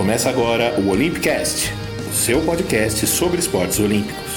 Começa agora o Olympicast, o seu podcast sobre esportes olímpicos.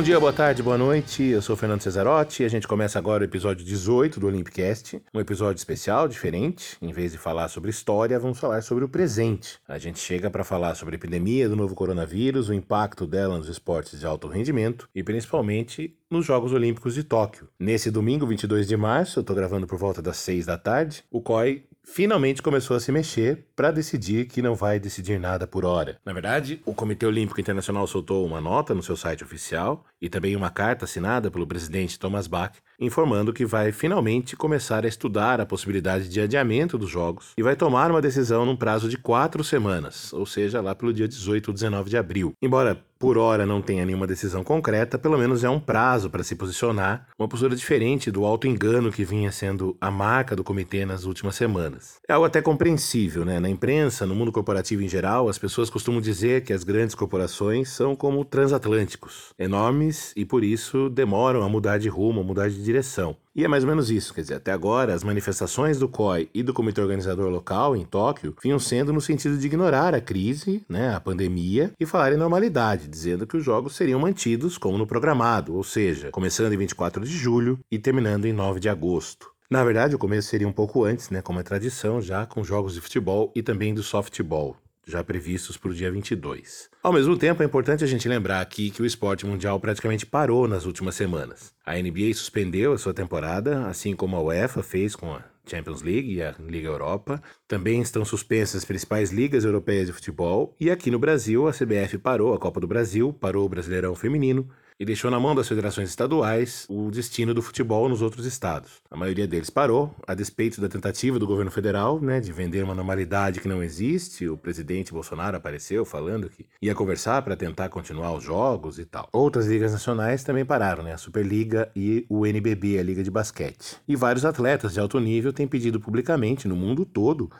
Bom dia, boa tarde, boa noite. Eu sou Fernando Cesarotti e a gente começa agora o episódio 18 do Olympicast, um episódio especial, diferente. Em vez de falar sobre história, vamos falar sobre o presente. A gente chega para falar sobre a epidemia do novo coronavírus, o impacto dela nos esportes de alto rendimento e principalmente nos Jogos Olímpicos de Tóquio. Nesse domingo, 22 de março, eu tô gravando por volta das 6 da tarde, o COI finalmente começou a se mexer para decidir que não vai decidir nada por hora. Na verdade, o Comitê Olímpico Internacional soltou uma nota no seu site oficial e também uma carta assinada pelo presidente Thomas Bach informando que vai finalmente começar a estudar a possibilidade de adiamento dos jogos e vai tomar uma decisão num prazo de quatro semanas, ou seja, lá pelo dia 18 ou 19 de abril. Embora por hora não tenha nenhuma decisão concreta, pelo menos é um prazo para se posicionar, uma postura diferente do alto engano que vinha sendo a marca do comitê nas últimas semanas. É algo até compreensível, né? Na imprensa, no mundo corporativo em geral, as pessoas costumam dizer que as grandes corporações são como transatlânticos, enormes e por isso demoram a mudar de rumo, a mudar de direção. E é mais ou menos isso, quer dizer, até agora as manifestações do COI e do comitê organizador local em Tóquio vinham sendo no sentido de ignorar a crise, né, a pandemia e falar em normalidade, dizendo que os jogos seriam mantidos como no programado, ou seja, começando em 24 de julho e terminando em 9 de agosto. Na verdade, o começo seria um pouco antes, né, como é tradição, já com jogos de futebol e também do softball já previstos para o dia 22. Ao mesmo tempo, é importante a gente lembrar aqui que o esporte mundial praticamente parou nas últimas semanas. A NBA suspendeu a sua temporada, assim como a UEFA fez com a Champions League e a Liga Europa. Também estão suspensas as principais ligas europeias de futebol. E aqui no Brasil, a CBF parou a Copa do Brasil, parou o Brasileirão Feminino e deixou na mão das federações estaduais o destino do futebol nos outros estados. A maioria deles parou, a despeito da tentativa do governo federal né, de vender uma normalidade que não existe. O presidente Bolsonaro apareceu falando que ia conversar para tentar continuar os jogos e tal. Outras ligas nacionais também pararam, né, a Superliga e o NBB, a Liga de Basquete. E vários atletas de alto nível têm pedido publicamente no mundo todo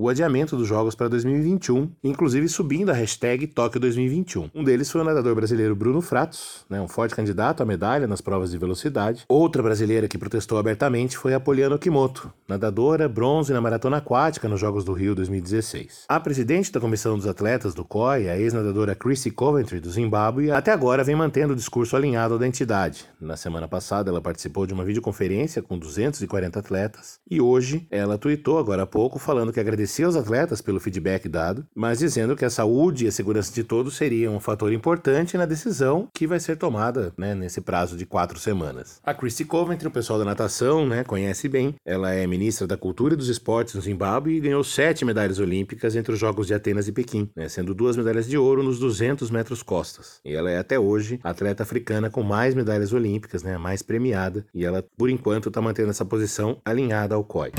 o adiamento dos Jogos para 2021, inclusive subindo a hashtag Tóquio 2021. Um deles foi o nadador brasileiro Bruno Fratos, né, um forte candidato à medalha nas provas de velocidade. Outra brasileira que protestou abertamente foi a Poliana Okimoto, nadadora bronze na maratona aquática nos Jogos do Rio 2016. A presidente da comissão dos atletas do COI, a ex-nadadora Chrissy Coventry do Zimbábue, até agora vem mantendo o discurso alinhado ao da entidade. Na semana passada, ela participou de uma videoconferência com 240 atletas e hoje ela tweetou agora há pouco falando que agradeceu agradecer aos atletas pelo feedback dado, mas dizendo que a saúde e a segurança de todos seriam um fator importante na decisão que vai ser tomada né, nesse prazo de quatro semanas. A Christy Coventry, o pessoal da natação, né, conhece bem. Ela é ministra da Cultura e dos Esportes no Zimbábue e ganhou sete medalhas olímpicas entre os Jogos de Atenas e Pequim, né, sendo duas medalhas de ouro nos 200 metros costas. E ela é até hoje a atleta africana com mais medalhas olímpicas, né, mais premiada, e ela, por enquanto, está mantendo essa posição alinhada ao COI.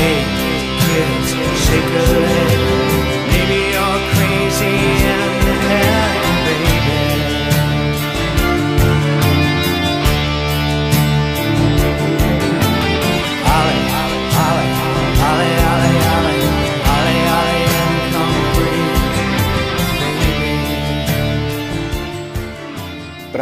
Hey kids shake her head. Maybe you're crazy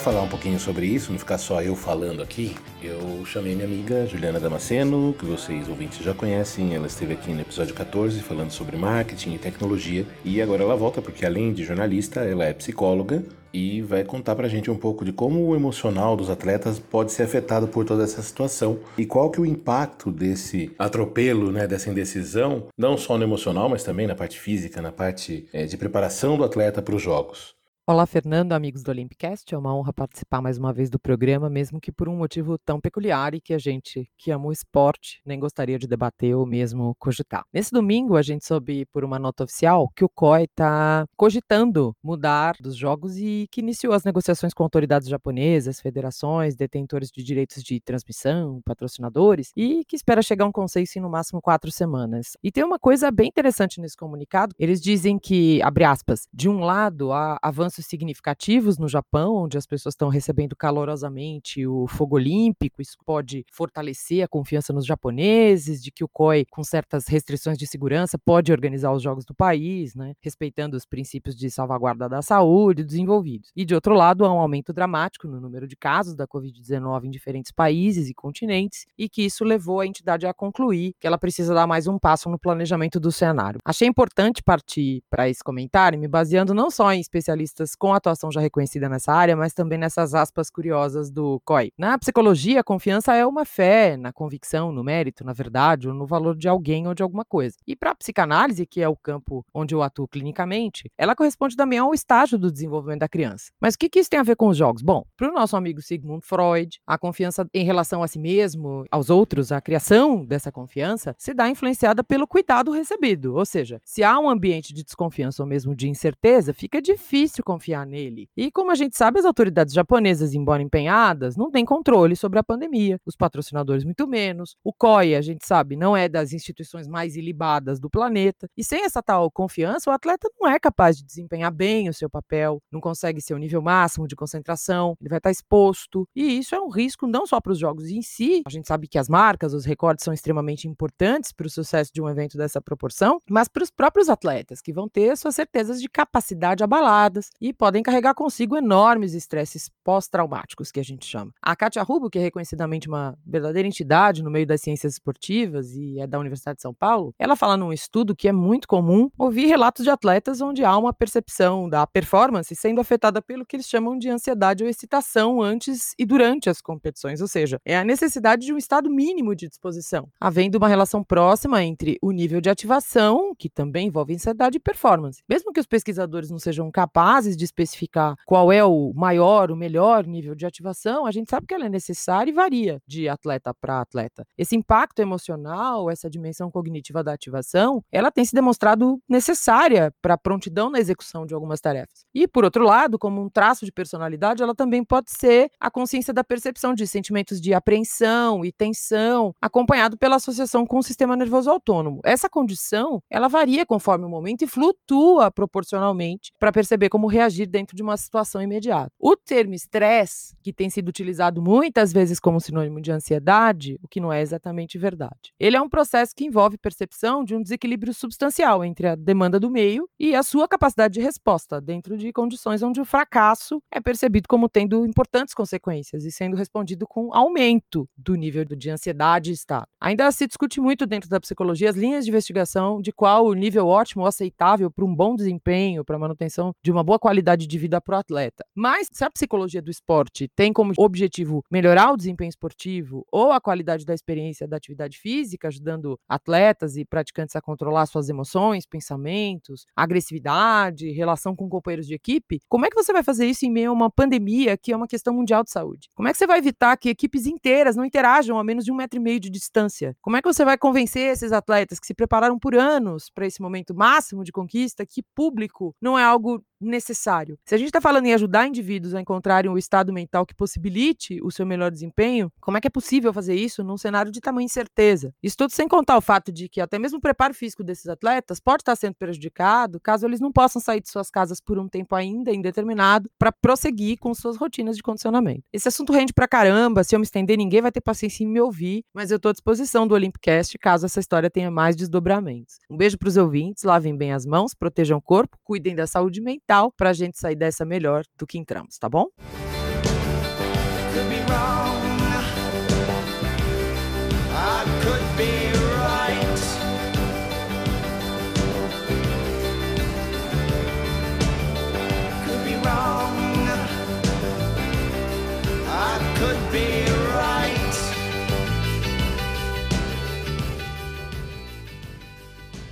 falar um pouquinho sobre isso, não ficar só eu falando aqui, eu chamei minha amiga Juliana Damasceno, que vocês ouvintes já conhecem. Ela esteve aqui no episódio 14 falando sobre marketing e tecnologia. E agora ela volta porque, além de jornalista, ela é psicóloga e vai contar pra gente um pouco de como o emocional dos atletas pode ser afetado por toda essa situação e qual que é o impacto desse atropelo, né, dessa indecisão, não só no emocional, mas também na parte física, na parte é, de preparação do atleta para os jogos. Olá, Fernando, amigos do Olympicast. É uma honra participar mais uma vez do programa, mesmo que por um motivo tão peculiar e que a gente, que ama o esporte, nem gostaria de debater ou mesmo cogitar. Nesse domingo, a gente soube por uma nota oficial que o COI está cogitando mudar dos jogos e que iniciou as negociações com autoridades japonesas, federações, detentores de direitos de transmissão, patrocinadores e que espera chegar a um consenso em no máximo quatro semanas. E tem uma coisa bem interessante nesse comunicado: eles dizem que, abre aspas, de um lado há avanços significativos no Japão, onde as pessoas estão recebendo calorosamente o fogo olímpico, isso pode fortalecer a confiança nos japoneses, de que o COI, com certas restrições de segurança, pode organizar os jogos do país, né, respeitando os princípios de salvaguarda da saúde dos envolvidos. E de outro lado, há um aumento dramático no número de casos da Covid-19 em diferentes países e continentes, e que isso levou a entidade a concluir que ela precisa dar mais um passo no planejamento do cenário. Achei importante partir para esse comentário, me baseando não só em especialistas com atuação já reconhecida nessa área, mas também nessas aspas curiosas do COI. Na psicologia, a confiança é uma fé na convicção, no mérito, na verdade, ou no valor de alguém ou de alguma coisa. E para a psicanálise, que é o campo onde eu atuo clinicamente, ela corresponde também ao estágio do desenvolvimento da criança. Mas o que, que isso tem a ver com os jogos? Bom, para o nosso amigo Sigmund Freud, a confiança em relação a si mesmo, aos outros, a criação dessa confiança, se dá influenciada pelo cuidado recebido. Ou seja, se há um ambiente de desconfiança ou mesmo de incerteza, fica difícil confiar nele. E como a gente sabe, as autoridades japonesas, embora empenhadas, não têm controle sobre a pandemia, os patrocinadores muito menos. O COI, a gente sabe, não é das instituições mais ilibadas do planeta. E sem essa tal confiança, o atleta não é capaz de desempenhar bem o seu papel, não consegue ser o nível máximo de concentração, ele vai estar exposto. E isso é um risco não só para os jogos em si, a gente sabe que as marcas, os recordes são extremamente importantes para o sucesso de um evento dessa proporção, mas para os próprios atletas, que vão ter suas certezas de capacidade abaladas e podem carregar consigo enormes estresses pós-traumáticos, que a gente chama. A Katia Rubo, que é reconhecidamente uma verdadeira entidade no meio das ciências esportivas e é da Universidade de São Paulo, ela fala num estudo que é muito comum ouvir relatos de atletas onde há uma percepção da performance sendo afetada pelo que eles chamam de ansiedade ou excitação antes e durante as competições, ou seja, é a necessidade de um estado mínimo de disposição, havendo uma relação próxima entre o nível de ativação, que também envolve ansiedade e performance. Mesmo que os pesquisadores não sejam capazes de especificar qual é o maior, o melhor nível de ativação, a gente sabe que ela é necessária e varia de atleta para atleta. Esse impacto emocional, essa dimensão cognitiva da ativação, ela tem se demonstrado necessária para a prontidão na execução de algumas tarefas. E, por outro lado, como um traço de personalidade, ela também pode ser a consciência da percepção de sentimentos de apreensão e tensão, acompanhado pela associação com o sistema nervoso autônomo. Essa condição, ela varia conforme o momento e flutua proporcionalmente para perceber como reagir dentro de uma situação imediata. O termo estresse, que tem sido utilizado muitas vezes como sinônimo de ansiedade, o que não é exatamente verdade. Ele é um processo que envolve percepção de um desequilíbrio substancial entre a demanda do meio e a sua capacidade de resposta, dentro de condições onde o fracasso é percebido como tendo importantes consequências e sendo respondido com aumento do nível de ansiedade e estado. Ainda se discute muito dentro da psicologia as linhas de investigação de qual o nível ótimo ou aceitável para um bom desempenho, para a manutenção de uma boa qualidade de vida para o atleta. Mas se a psicologia do esporte tem como objetivo melhorar o desempenho esportivo ou a qualidade da experiência da atividade física, ajudando atletas e praticantes a controlar suas emoções, pensamentos, agressividade, relação com companheiros de equipe, como é que você vai fazer isso em meio a uma pandemia que é uma questão mundial de saúde? Como é que você vai evitar que equipes inteiras não interajam a menos de um metro e meio de distância? Como é que você vai convencer esses atletas que se prepararam por anos para esse momento máximo de conquista que público não é algo necessário. Se a gente está falando em ajudar indivíduos a encontrarem o estado mental que possibilite o seu melhor desempenho, como é que é possível fazer isso num cenário de tamanha incerteza? Isso tudo sem contar o fato de que até mesmo o preparo físico desses atletas pode estar sendo prejudicado caso eles não possam sair de suas casas por um tempo ainda indeterminado para prosseguir com suas rotinas de condicionamento. Esse assunto rende pra caramba, se eu me estender ninguém vai ter paciência em me ouvir, mas eu estou à disposição do Olympicast caso essa história tenha mais desdobramentos. Um beijo para os ouvintes, lavem bem as mãos, protejam o corpo, cuidem da saúde mental fundamental para a gente sair dessa melhor do que entramos, tá bom?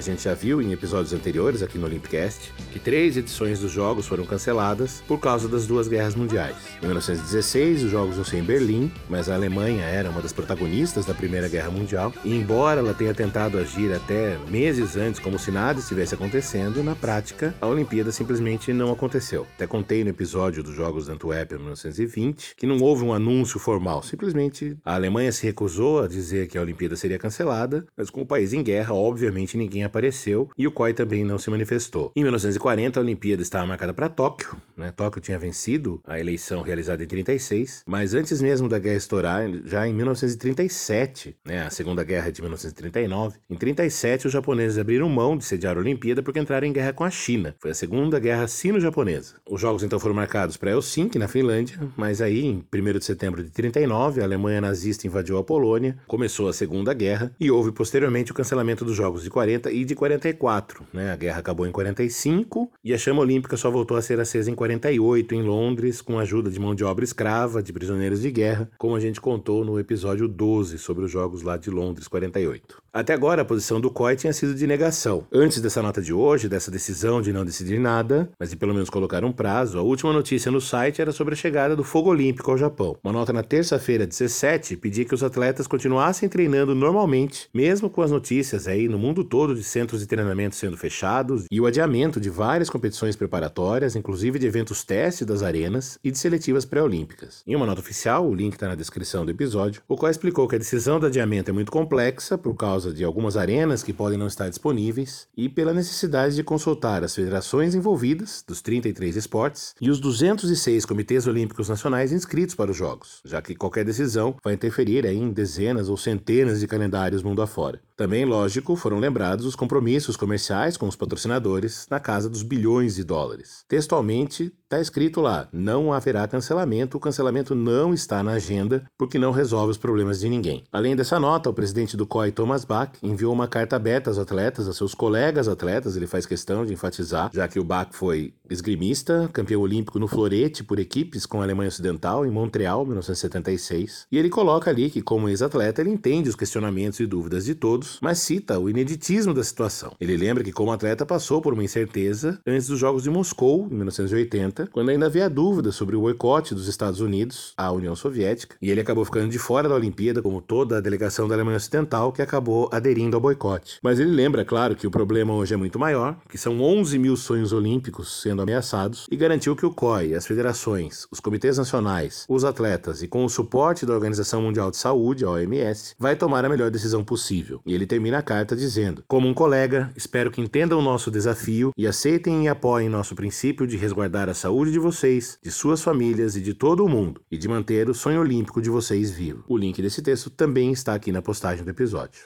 A gente já viu em episódios anteriores aqui no Olympicast que três edições dos Jogos foram canceladas por causa das duas guerras mundiais. Em 1916, os Jogos iam ser em Berlim, mas a Alemanha era uma das protagonistas da Primeira Guerra Mundial, e embora ela tenha tentado agir até meses antes como se nada estivesse acontecendo, na prática, a Olimpíada simplesmente não aconteceu. Até contei no episódio dos Jogos de Antuérpia 1920 que não houve um anúncio formal, simplesmente a Alemanha se recusou a dizer que a Olimpíada seria cancelada, mas com o país em guerra, obviamente ninguém apareceu e o COI também não se manifestou. Em 1940, a Olimpíada estava marcada para Tóquio, né? Tóquio tinha vencido a eleição realizada em 36, mas antes mesmo da guerra estourar, já em 1937, né? A Segunda Guerra de 1939, em 37 os japoneses abriram mão de sediar a Olimpíada porque entraram em guerra com a China. Foi a Segunda Guerra Sino-Japonesa. Os jogos então foram marcados para Helsinki, na Finlândia, mas aí em 1 de setembro de 39, a Alemanha nazista invadiu a Polônia, começou a Segunda Guerra e houve posteriormente o cancelamento dos jogos de 40 e de 44, né? A guerra acabou em 45 e a chama olímpica só voltou a ser acesa em 48 em Londres, com a ajuda de mão de obra escrava, de prisioneiros de guerra, como a gente contou no episódio 12 sobre os jogos lá de Londres 48. Até agora, a posição do COI tinha sido de negação. Antes dessa nota de hoje, dessa decisão de não decidir nada, mas de pelo menos colocar um prazo, a última notícia no site era sobre a chegada do fogo olímpico ao Japão. Uma nota na terça-feira, 17, pedia que os atletas continuassem treinando normalmente, mesmo com as notícias aí no mundo todo de centros de treinamento sendo fechados e o adiamento de várias competições preparatórias, inclusive de eventos teste das arenas e de seletivas pré-olímpicas. Em uma nota oficial, o link está na descrição do episódio, o qual explicou que a decisão do adiamento é muito complexa por causa de algumas arenas que podem não estar disponíveis e pela necessidade de consultar as federações envolvidas dos 33 esportes e os 206 comitês olímpicos nacionais inscritos para os Jogos, já que qualquer decisão vai interferir em dezenas ou centenas de calendários mundo afora. Também, lógico, foram lembrados os compromissos comerciais com os patrocinadores na casa dos bilhões de dólares. Textualmente, está escrito lá: não haverá cancelamento, o cancelamento não está na agenda porque não resolve os problemas de ninguém. Além dessa nota, o presidente do COI, Thomas Bach, enviou uma carta aberta aos atletas, a seus colegas atletas, ele faz questão de enfatizar, já que o Bach foi esgrimista, campeão olímpico no florete por equipes com a Alemanha Ocidental em Montreal, 1976, e ele coloca ali que, como ex-atleta, ele entende os questionamentos e dúvidas de todos mas cita o ineditismo da situação. Ele lembra que, como atleta, passou por uma incerteza antes dos Jogos de Moscou, em 1980, quando ainda havia dúvida sobre o boicote dos Estados Unidos à União Soviética, e ele acabou ficando de fora da Olimpíada, como toda a delegação da Alemanha Ocidental, que acabou aderindo ao boicote. Mas ele lembra, claro, que o problema hoje é muito maior, que são 11 mil sonhos olímpicos sendo ameaçados, e garantiu que o COI, as federações, os comitês nacionais, os atletas e com o suporte da Organização Mundial de Saúde, a OMS, vai tomar a melhor decisão possível. E ele termina a carta dizendo: Como um colega, espero que entendam o nosso desafio e aceitem e apoiem nosso princípio de resguardar a saúde de vocês, de suas famílias e de todo o mundo, e de manter o sonho olímpico de vocês vivo. O link desse texto também está aqui na postagem do episódio.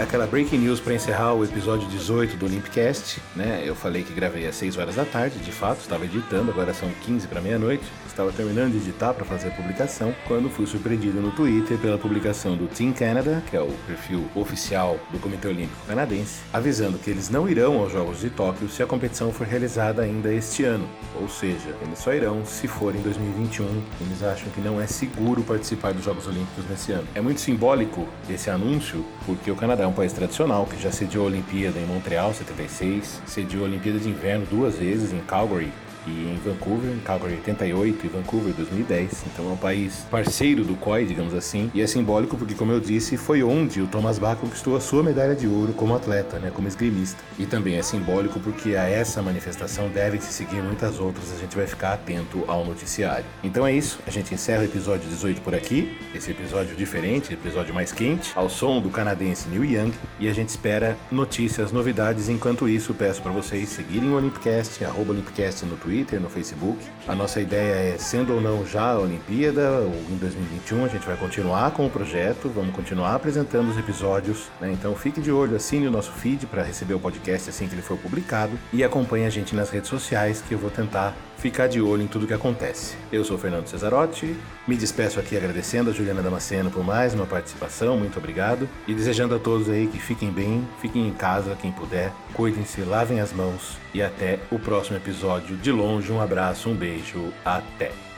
Aquela breaking news para encerrar o episódio 18 do Olympicast, né? Eu falei que gravei às 6 horas da tarde, de fato, estava editando, agora são 15 para meia-noite. Estava terminando de editar para fazer a publicação, quando fui surpreendido no Twitter pela publicação do Team Canada, que é o perfil oficial do Comitê Olímpico Canadense, avisando que eles não irão aos Jogos de Tóquio se a competição for realizada ainda este ano. Ou seja, eles só irão se for em 2021. Eles acham que não é seguro participar dos Jogos Olímpicos nesse ano. É muito simbólico esse anúncio, porque o Canadá é um país tradicional que já sediou a Olimpíada em Montreal 76, sediou a Olimpíada de Inverno duas vezes em Calgary e em Vancouver, em Calgary 88 e Vancouver 2010. Então é um país parceiro do COI, digamos assim, e é simbólico porque, como eu disse, foi onde o Thomas Bach conquistou a sua medalha de ouro como atleta, né, como esgrimista. E também é simbólico porque a essa manifestação devem se seguir muitas outras, a gente vai ficar atento ao noticiário. Então é isso, a gente encerra o episódio 18 por aqui, esse episódio diferente, episódio mais quente, ao som do canadense Neil Young, e a gente espera notícias, novidades. Enquanto isso, peço para vocês seguirem o Olympicast, arroba Olympicast no Twitter, Twitter, no Facebook. A nossa ideia é, sendo ou não já a Olimpíada, ou em 2021, a gente vai continuar com o projeto, vamos continuar apresentando os episódios. Né? Então fique de olho, assine o nosso feed para receber o podcast assim que ele for publicado e acompanhe a gente nas redes sociais que eu vou tentar ficar de olho em tudo que acontece. Eu sou Fernando Cesarotti, me despeço aqui agradecendo a Juliana Damasceno por mais uma participação, muito obrigado, e desejando a todos aí que fiquem bem, fiquem em casa quem puder, cuidem-se, lavem as mãos e até o próximo episódio. De longe, um abraço, um beijo, até!